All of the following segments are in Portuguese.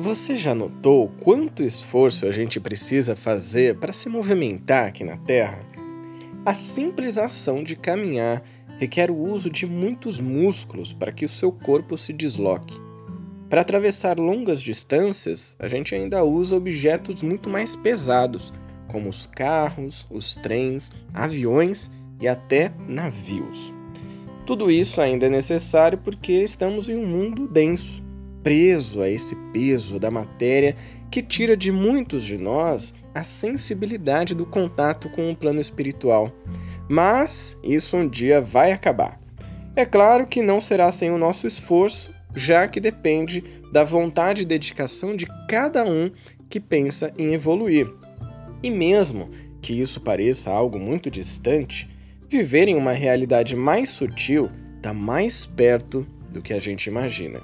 Você já notou quanto esforço a gente precisa fazer para se movimentar aqui na Terra? A simples ação de caminhar requer o uso de muitos músculos para que o seu corpo se desloque. Para atravessar longas distâncias, a gente ainda usa objetos muito mais pesados, como os carros, os trens, aviões e até navios. Tudo isso ainda é necessário porque estamos em um mundo denso preso a esse peso da matéria que tira de muitos de nós a sensibilidade do contato com o plano espiritual. Mas isso um dia vai acabar. É claro que não será sem o nosso esforço, já que depende da vontade e dedicação de cada um que pensa em evoluir. E mesmo que isso pareça algo muito distante, viver em uma realidade mais sutil está mais perto do que a gente imagina.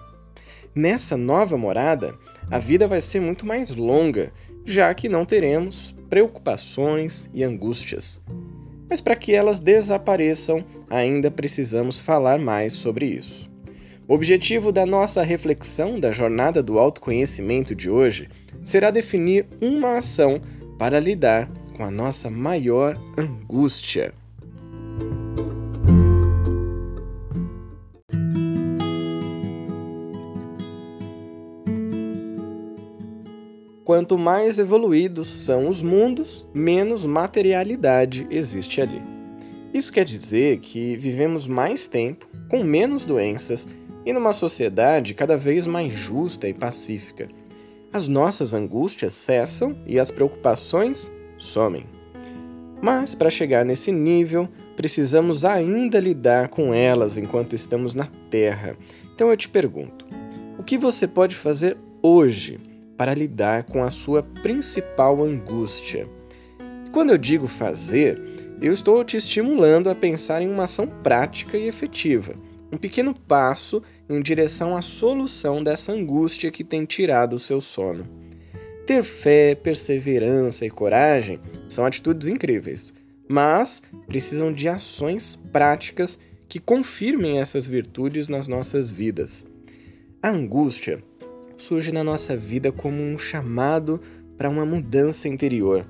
Nessa nova morada, a vida vai ser muito mais longa, já que não teremos preocupações e angústias. Mas para que elas desapareçam, ainda precisamos falar mais sobre isso. O objetivo da nossa reflexão da jornada do autoconhecimento de hoje será definir uma ação para lidar com a nossa maior angústia. Quanto mais evoluídos são os mundos, menos materialidade existe ali. Isso quer dizer que vivemos mais tempo, com menos doenças e numa sociedade cada vez mais justa e pacífica. As nossas angústias cessam e as preocupações somem. Mas para chegar nesse nível, precisamos ainda lidar com elas enquanto estamos na Terra. Então eu te pergunto: o que você pode fazer hoje para lidar com a sua principal angústia. Quando eu digo fazer, eu estou te estimulando a pensar em uma ação prática e efetiva, um pequeno passo em direção à solução dessa angústia que tem tirado o seu sono. Ter fé, perseverança e coragem são atitudes incríveis, mas precisam de ações práticas que confirmem essas virtudes nas nossas vidas. A angústia surge na nossa vida como um chamado para uma mudança interior.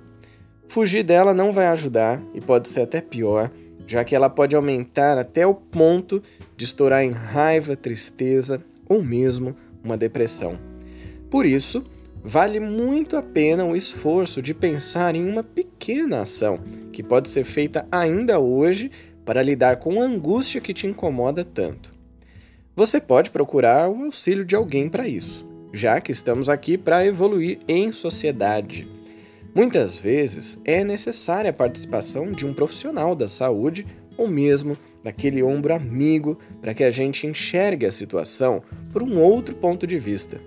Fugir dela não vai ajudar e pode ser até pior, já que ela pode aumentar até o ponto de estourar em raiva, tristeza ou mesmo uma depressão. Por isso, vale muito a pena o esforço de pensar em uma pequena ação que pode ser feita ainda hoje para lidar com a angústia que te incomoda tanto. Você pode procurar o auxílio de alguém para isso já que estamos aqui para evoluir em sociedade. Muitas vezes é necessária a participação de um profissional da saúde ou mesmo daquele ombro amigo para que a gente enxergue a situação por um outro ponto de vista.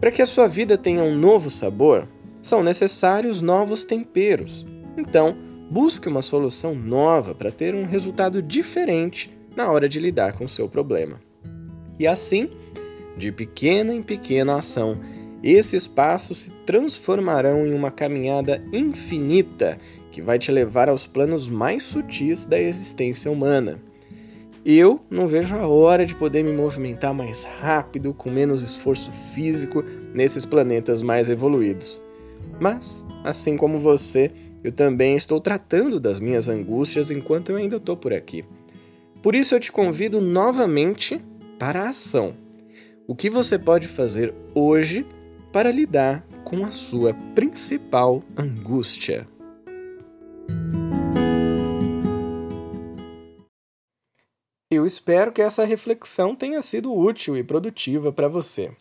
Para que a sua vida tenha um novo sabor, são necessários novos temperos. Então, busque uma solução nova para ter um resultado diferente na hora de lidar com o seu problema. E assim, de pequena em pequena ação, esses passos se transformarão em uma caminhada infinita que vai te levar aos planos mais sutis da existência humana. Eu não vejo a hora de poder me movimentar mais rápido, com menos esforço físico, nesses planetas mais evoluídos. Mas, assim como você, eu também estou tratando das minhas angústias enquanto eu ainda estou por aqui. Por isso eu te convido novamente para a ação o que você pode fazer hoje para lidar com a sua principal angústia. Eu espero que essa reflexão tenha sido útil e produtiva para você.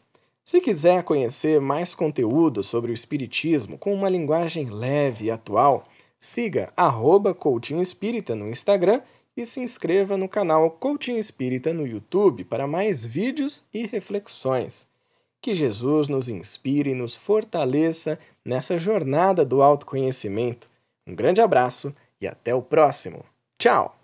Se quiser conhecer mais conteúdo sobre o Espiritismo com uma linguagem leve e atual, siga arroba Espírita no Instagram e se inscreva no canal Coaching Espírita no YouTube para mais vídeos e reflexões. Que Jesus nos inspire e nos fortaleça nessa jornada do autoconhecimento. Um grande abraço e até o próximo. Tchau!